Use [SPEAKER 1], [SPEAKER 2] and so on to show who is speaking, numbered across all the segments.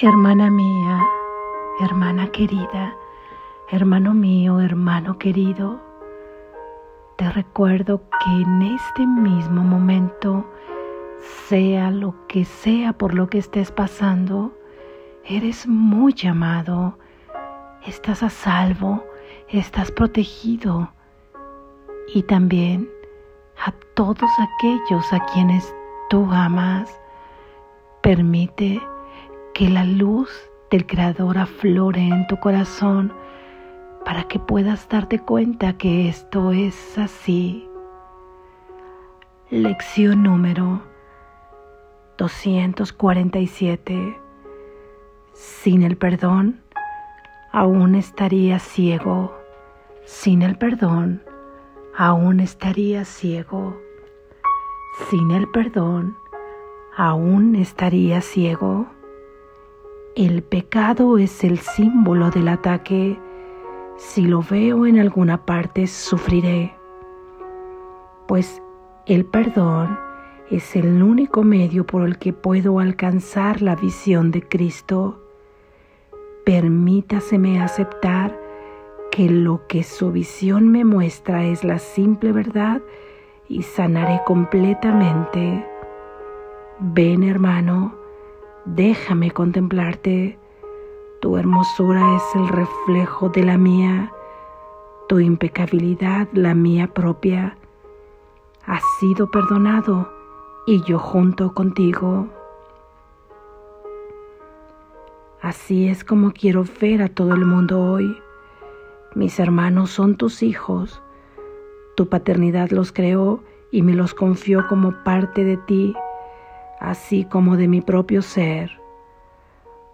[SPEAKER 1] Hermana mía, hermana querida, hermano mío, hermano querido, te recuerdo que en este mismo momento, sea lo que sea por lo que estés pasando, eres muy amado, estás a salvo, estás protegido y también a todos aquellos a quienes tú amas, permite que la luz del Creador aflore en tu corazón para que puedas darte cuenta que esto es así. Lección número 247. Sin el perdón, aún estaría ciego. Sin el perdón, aún estaría ciego. Sin el perdón, aún estaría ciego. El pecado es el símbolo del ataque. Si lo veo en alguna parte, sufriré. Pues el perdón es el único medio por el que puedo alcanzar la visión de Cristo. Permítaseme aceptar que lo que su visión me muestra es la simple verdad y sanaré completamente. Ven hermano, Déjame contemplarte. Tu hermosura es el reflejo de la mía, tu impecabilidad la mía propia. Has sido perdonado y yo junto contigo. Así es como quiero ver a todo el mundo hoy. Mis hermanos son tus hijos. Tu paternidad los creó y me los confió como parte de ti así como de mi propio ser.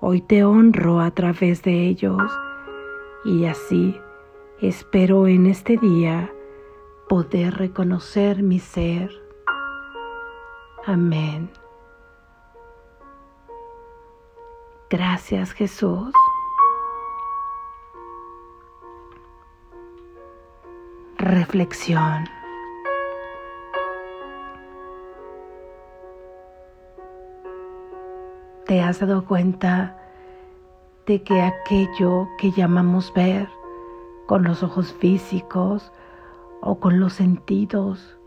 [SPEAKER 1] Hoy te honro a través de ellos y así espero en este día poder reconocer mi ser. Amén. Gracias Jesús. Reflexión. Te has dado cuenta de que aquello que llamamos ver con los ojos físicos o con los sentidos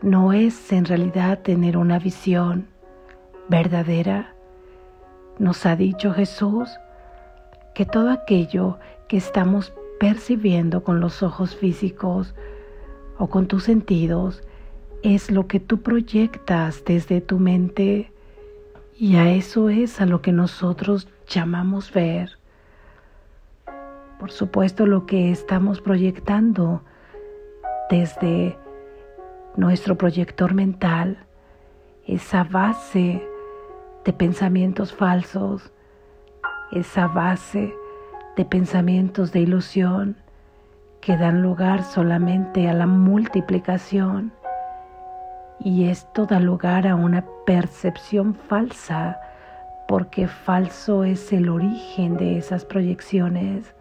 [SPEAKER 1] no es en realidad tener una visión verdadera. Nos ha dicho Jesús que todo aquello que estamos percibiendo con los ojos físicos o con tus sentidos es lo que tú proyectas desde tu mente y a eso es a lo que nosotros llamamos ver. Por supuesto, lo que estamos proyectando desde nuestro proyector mental, esa base de pensamientos falsos, esa base de pensamientos de ilusión que dan lugar solamente a la multiplicación y esto da lugar a una percepción falsa, porque falso es el origen de esas proyecciones.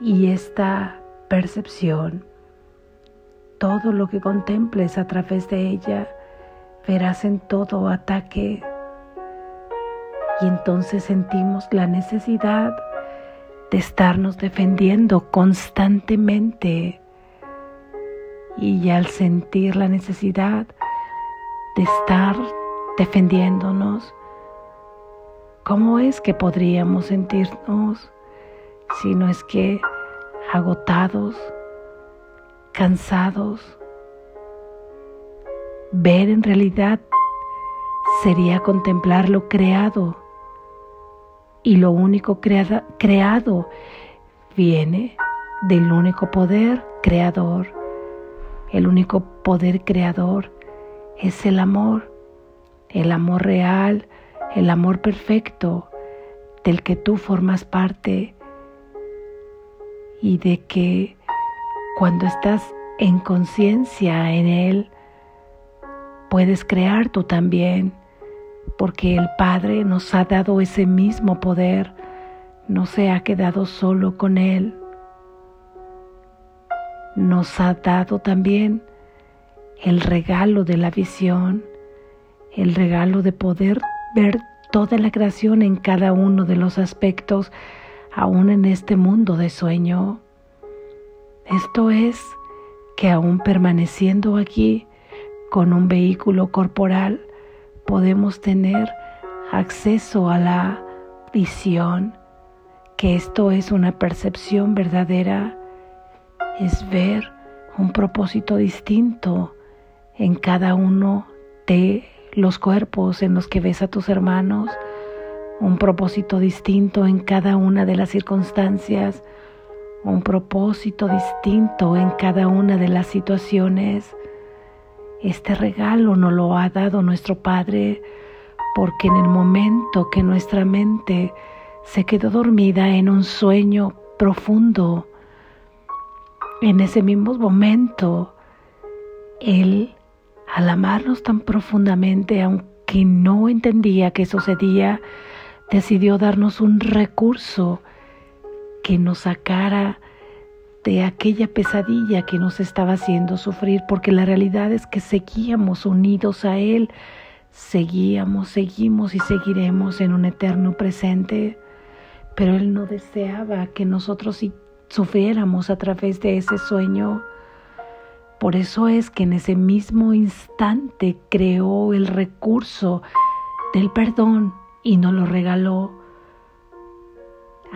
[SPEAKER 1] Y esta percepción, todo lo que contemples a través de ella, verás en todo ataque. Y entonces sentimos la necesidad de estarnos defendiendo constantemente y al sentir la necesidad de estar defendiéndonos, ¿cómo es que podríamos sentirnos si no es que agotados, cansados? Ver en realidad sería contemplar lo creado y lo único creado viene del único poder creador el único poder creador es el amor, el amor real, el amor perfecto del que tú formas parte y de que cuando estás en conciencia en Él, puedes crear tú también, porque el Padre nos ha dado ese mismo poder, no se ha quedado solo con Él. Nos ha dado también el regalo de la visión, el regalo de poder ver toda la creación en cada uno de los aspectos, aún en este mundo de sueño. Esto es que aún permaneciendo aquí con un vehículo corporal, podemos tener acceso a la visión, que esto es una percepción verdadera, es ver un propósito distinto en cada uno de los cuerpos en los que ves a tus hermanos, un propósito distinto en cada una de las circunstancias, un propósito distinto en cada una de las situaciones. Este regalo nos lo ha dado nuestro Padre porque en el momento que nuestra mente se quedó dormida en un sueño profundo, en ese mismo momento, Él, al amarnos tan profundamente, aunque no entendía qué sucedía, decidió darnos un recurso que nos sacara de aquella pesadilla que nos estaba haciendo sufrir, porque la realidad es que seguíamos unidos a Él, seguíamos, seguimos y seguiremos en un eterno presente, pero Él no deseaba que nosotros sufriéramos a través de ese sueño. Por eso es que en ese mismo instante creó el recurso del perdón y nos lo regaló.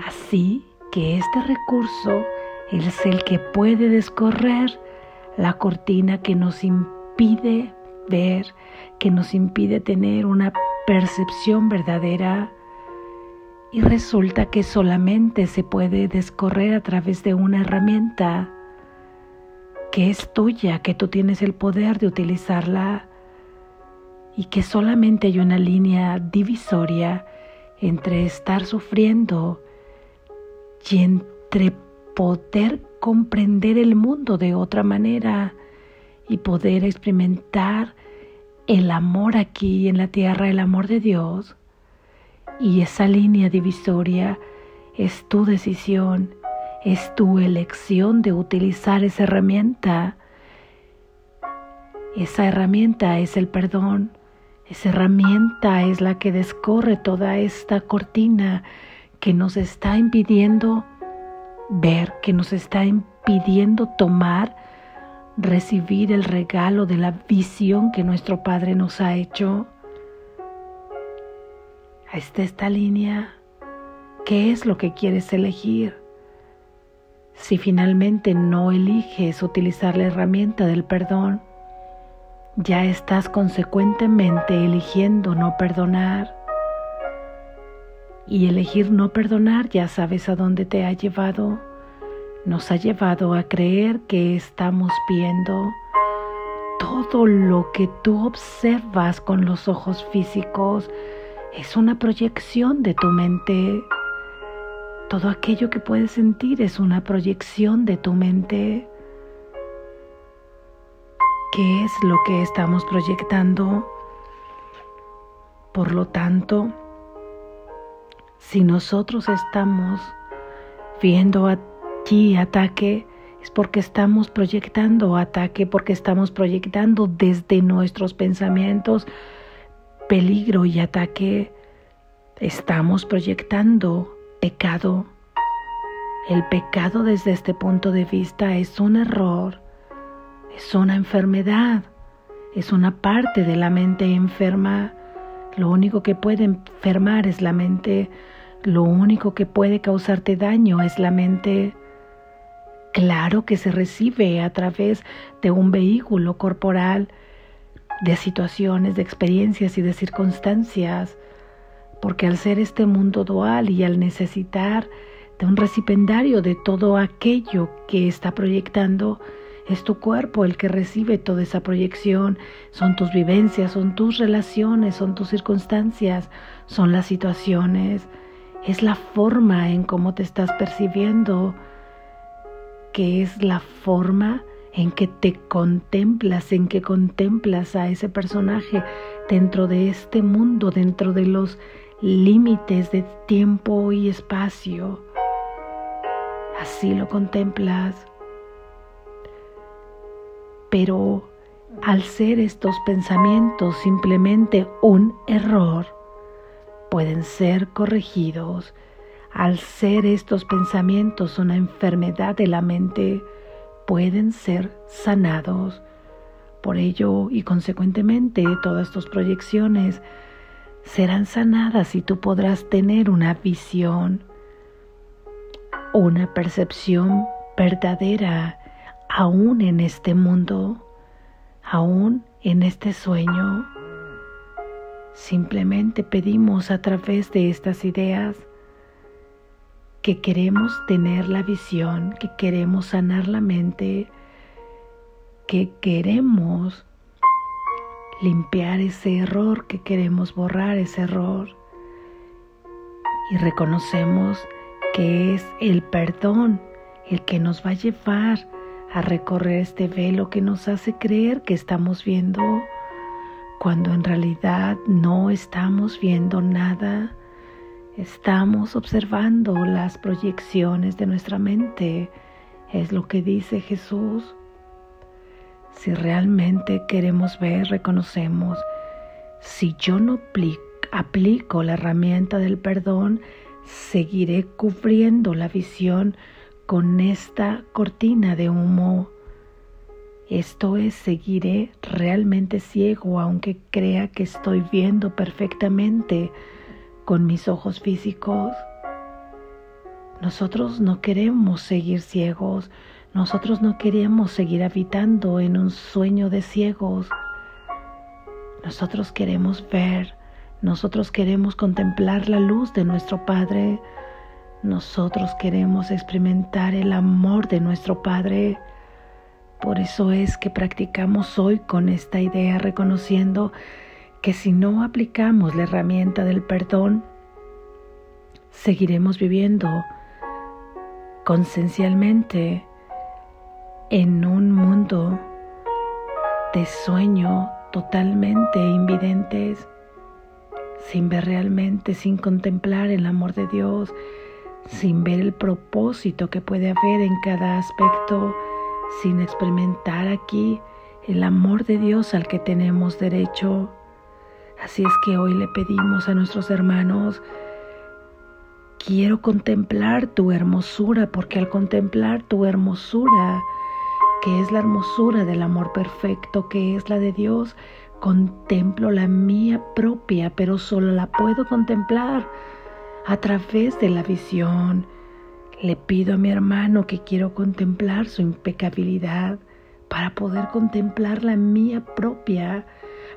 [SPEAKER 1] Así que este recurso es el que puede descorrer la cortina que nos impide ver, que nos impide tener una percepción verdadera y resulta que solamente se puede descorrer a través de una herramienta que es tuya, que tú tienes el poder de utilizarla y que solamente hay una línea divisoria entre estar sufriendo y entre poder comprender el mundo de otra manera y poder experimentar el amor aquí en la tierra, el amor de Dios. Y esa línea divisoria es tu decisión, es tu elección de utilizar esa herramienta. Esa herramienta es el perdón. Esa herramienta es la que descorre toda esta cortina que nos está impidiendo ver, que nos está impidiendo tomar, recibir el regalo de la visión que nuestro Padre nos ha hecho está esta línea, ¿qué es lo que quieres elegir? Si finalmente no eliges utilizar la herramienta del perdón, ya estás consecuentemente eligiendo no perdonar. Y elegir no perdonar ya sabes a dónde te ha llevado. Nos ha llevado a creer que estamos viendo todo lo que tú observas con los ojos físicos, es una proyección de tu mente. Todo aquello que puedes sentir es una proyección de tu mente. ¿Qué es lo que estamos proyectando? Por lo tanto, si nosotros estamos viendo aquí ataque, es porque estamos proyectando ataque, porque estamos proyectando desde nuestros pensamientos, peligro y ataque, estamos proyectando pecado. El pecado desde este punto de vista es un error, es una enfermedad, es una parte de la mente enferma. Lo único que puede enfermar es la mente, lo único que puede causarte daño es la mente. Claro que se recibe a través de un vehículo corporal, de situaciones, de experiencias y de circunstancias, porque al ser este mundo dual y al necesitar de un recipendario de todo aquello que está proyectando, es tu cuerpo el que recibe toda esa proyección, son tus vivencias, son tus relaciones, son tus circunstancias, son las situaciones, es la forma en cómo te estás percibiendo, que es la forma en que te contemplas, en que contemplas a ese personaje dentro de este mundo, dentro de los límites de tiempo y espacio. Así lo contemplas. Pero al ser estos pensamientos simplemente un error, pueden ser corregidos. Al ser estos pensamientos una enfermedad de la mente, pueden ser sanados. Por ello y consecuentemente todas tus proyecciones serán sanadas y tú podrás tener una visión, una percepción verdadera aún en este mundo, aún en este sueño. Simplemente pedimos a través de estas ideas que queremos tener la visión, que queremos sanar la mente, que queremos limpiar ese error, que queremos borrar ese error. Y reconocemos que es el perdón el que nos va a llevar a recorrer este velo que nos hace creer que estamos viendo cuando en realidad no estamos viendo nada. Estamos observando las proyecciones de nuestra mente. Es lo que dice Jesús. Si realmente queremos ver, reconocemos, si yo no aplico la herramienta del perdón, seguiré cubriendo la visión con esta cortina de humo. Esto es, seguiré realmente ciego aunque crea que estoy viendo perfectamente con mis ojos físicos. Nosotros no queremos seguir ciegos, nosotros no queremos seguir habitando en un sueño de ciegos. Nosotros queremos ver, nosotros queremos contemplar la luz de nuestro Padre, nosotros queremos experimentar el amor de nuestro Padre. Por eso es que practicamos hoy con esta idea reconociendo que si no aplicamos la herramienta del perdón, seguiremos viviendo concencialmente en un mundo de sueño totalmente invidentes, sin ver realmente, sin contemplar el amor de Dios, sin ver el propósito que puede haber en cada aspecto, sin experimentar aquí el amor de Dios al que tenemos derecho. Así es que hoy le pedimos a nuestros hermanos, quiero contemplar tu hermosura, porque al contemplar tu hermosura, que es la hermosura del amor perfecto, que es la de Dios, contemplo la mía propia, pero solo la puedo contemplar a través de la visión. Le pido a mi hermano que quiero contemplar su impecabilidad para poder contemplar la mía propia,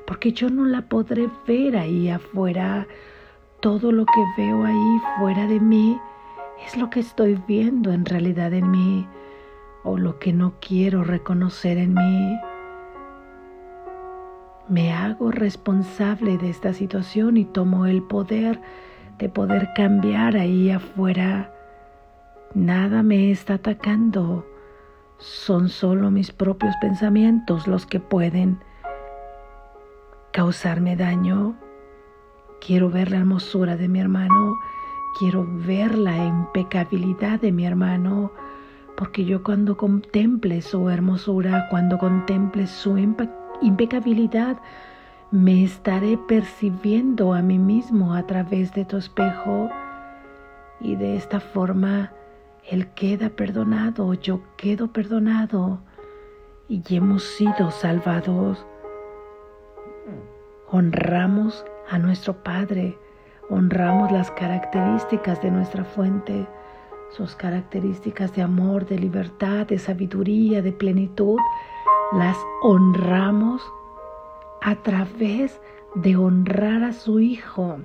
[SPEAKER 1] porque yo no la podré ver ahí afuera. Todo lo que veo ahí fuera de mí es lo que estoy viendo en realidad en mí o lo que no quiero reconocer en mí. Me hago responsable de esta situación y tomo el poder de poder cambiar ahí afuera. Nada me está atacando. Son solo mis propios pensamientos los que pueden causarme daño. Quiero ver la hermosura de mi hermano. Quiero ver la impecabilidad de mi hermano. Porque yo cuando contemple su hermosura, cuando contemple su impecabilidad, me estaré percibiendo a mí mismo a través de tu espejo y de esta forma Él queda perdonado, yo quedo perdonado y hemos sido salvados. Honramos a nuestro Padre, honramos las características de nuestra fuente, sus características de amor, de libertad, de sabiduría, de plenitud, las honramos a través de honrar a su hijo.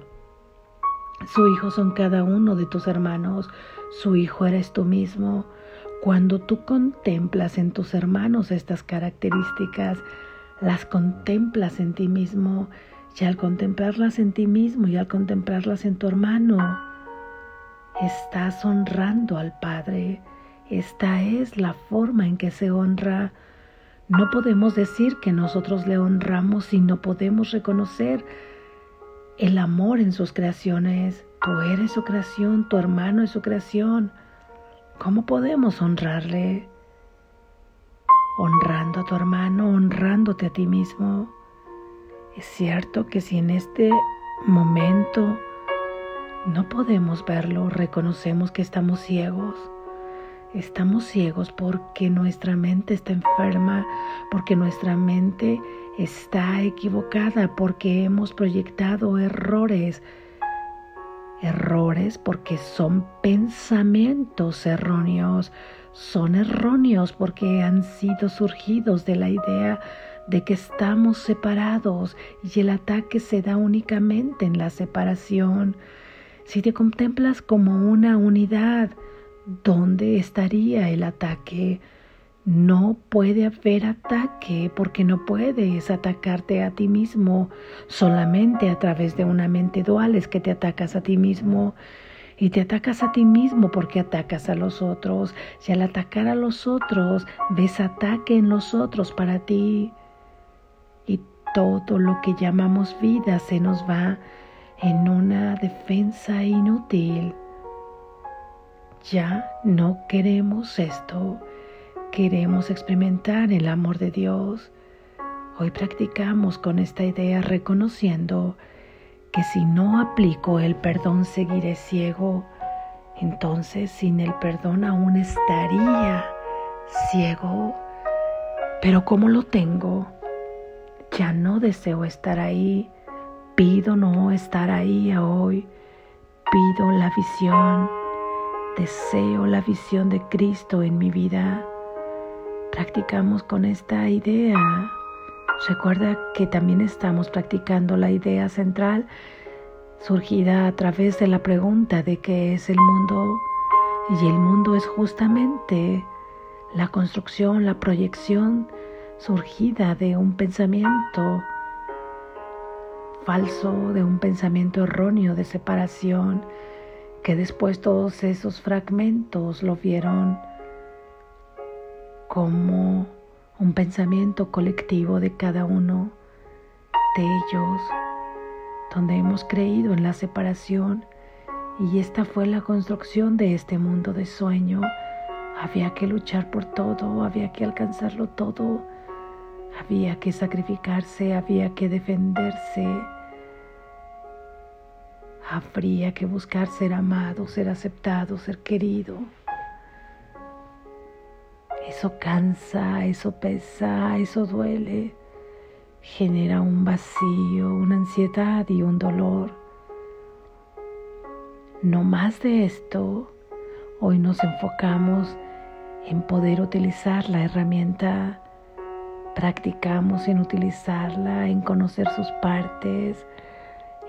[SPEAKER 1] Su hijo son cada uno de tus hermanos, su hijo eres tú mismo. Cuando tú contemplas en tus hermanos estas características, las contemplas en ti mismo, y al contemplarlas en ti mismo y al contemplarlas en tu hermano, estás honrando al Padre. Esta es la forma en que se honra no podemos decir que nosotros le honramos si no podemos reconocer el amor en sus creaciones. Tú eres su creación, tu hermano es su creación. ¿Cómo podemos honrarle? Honrando a tu hermano, honrándote a ti mismo. Es cierto que si en este momento no podemos verlo, reconocemos que estamos ciegos. Estamos ciegos porque nuestra mente está enferma, porque nuestra mente está equivocada, porque hemos proyectado errores. Errores porque son pensamientos erróneos, son erróneos porque han sido surgidos de la idea de que estamos separados y el ataque se da únicamente en la separación. Si te contemplas como una unidad, ¿dónde estaría el ataque? No puede haber ataque porque no puedes atacarte a ti mismo. Solamente a través de una mente dual es que te atacas a ti mismo. Y te atacas a ti mismo porque atacas a los otros. Y al atacar a los otros, ves ataque en los otros para ti. Y todo lo que llamamos vida se nos va en una defensa inútil. Ya no queremos esto, queremos experimentar el amor de Dios. Hoy practicamos con esta idea reconociendo que si no aplico el perdón seguiré ciego, entonces sin el perdón aún estaría ciego. Pero como lo tengo, ya no deseo estar ahí, pido no estar ahí hoy, pido la visión Deseo la visión de Cristo en mi vida. Practicamos con esta idea. Recuerda que también estamos practicando la idea central surgida a través de la pregunta de qué es el mundo. Y el mundo es justamente la construcción, la proyección surgida de un pensamiento falso, de un pensamiento erróneo de separación, que después todos esos fragmentos lo vieron como un pensamiento colectivo de cada uno de ellos, donde hemos creído en la separación y esta fue la construcción de este mundo de sueño. Había que luchar por todo, había que alcanzarlo todo, había que sacrificarse, había que defenderse Habría que buscar ser amado, ser aceptado, ser querido. Eso cansa, eso pesa, eso duele. Genera un vacío, una ansiedad y un dolor. No más de esto, hoy nos enfocamos en poder utilizar la herramienta. Practicamos en utilizarla, en conocer sus partes,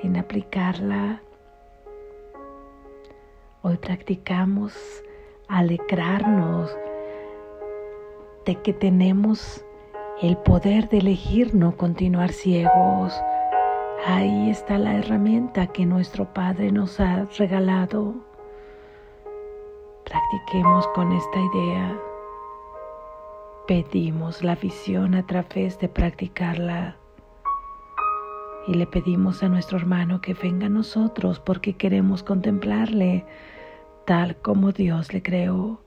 [SPEAKER 1] en aplicarla Hoy practicamos alegrarnos de que tenemos el poder de elegir no continuar ciegos. Ahí está la herramienta que nuestro Padre nos ha regalado. Practiquemos con esta idea. Pedimos la visión a través de practicarla. Y le pedimos a nuestro hermano que venga a nosotros porque queremos contemplarle tal como Dios le creó,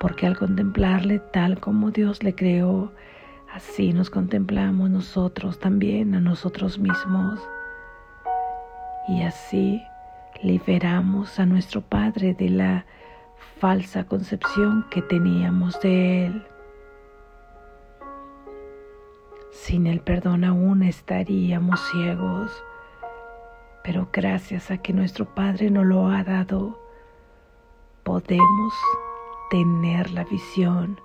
[SPEAKER 1] porque al contemplarle tal como Dios le creó, así nos contemplamos nosotros también a nosotros mismos. Y así liberamos a nuestro Padre de la falsa concepción que teníamos de Él. Sin el perdón aún estaríamos ciegos, pero gracias a que nuestro Padre nos lo ha dado, podemos tener la visión.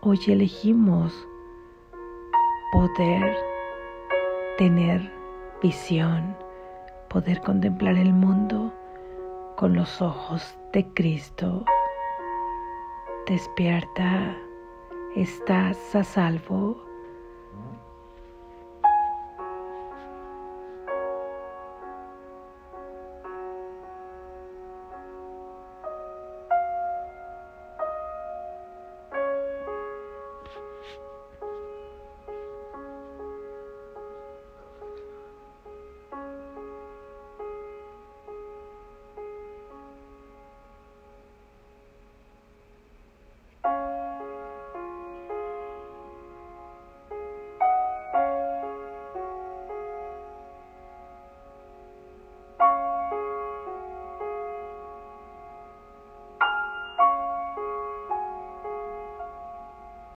[SPEAKER 1] Hoy elegimos poder tener visión, poder contemplar el mundo con los ojos de Cristo. Despierta, estás a salvo.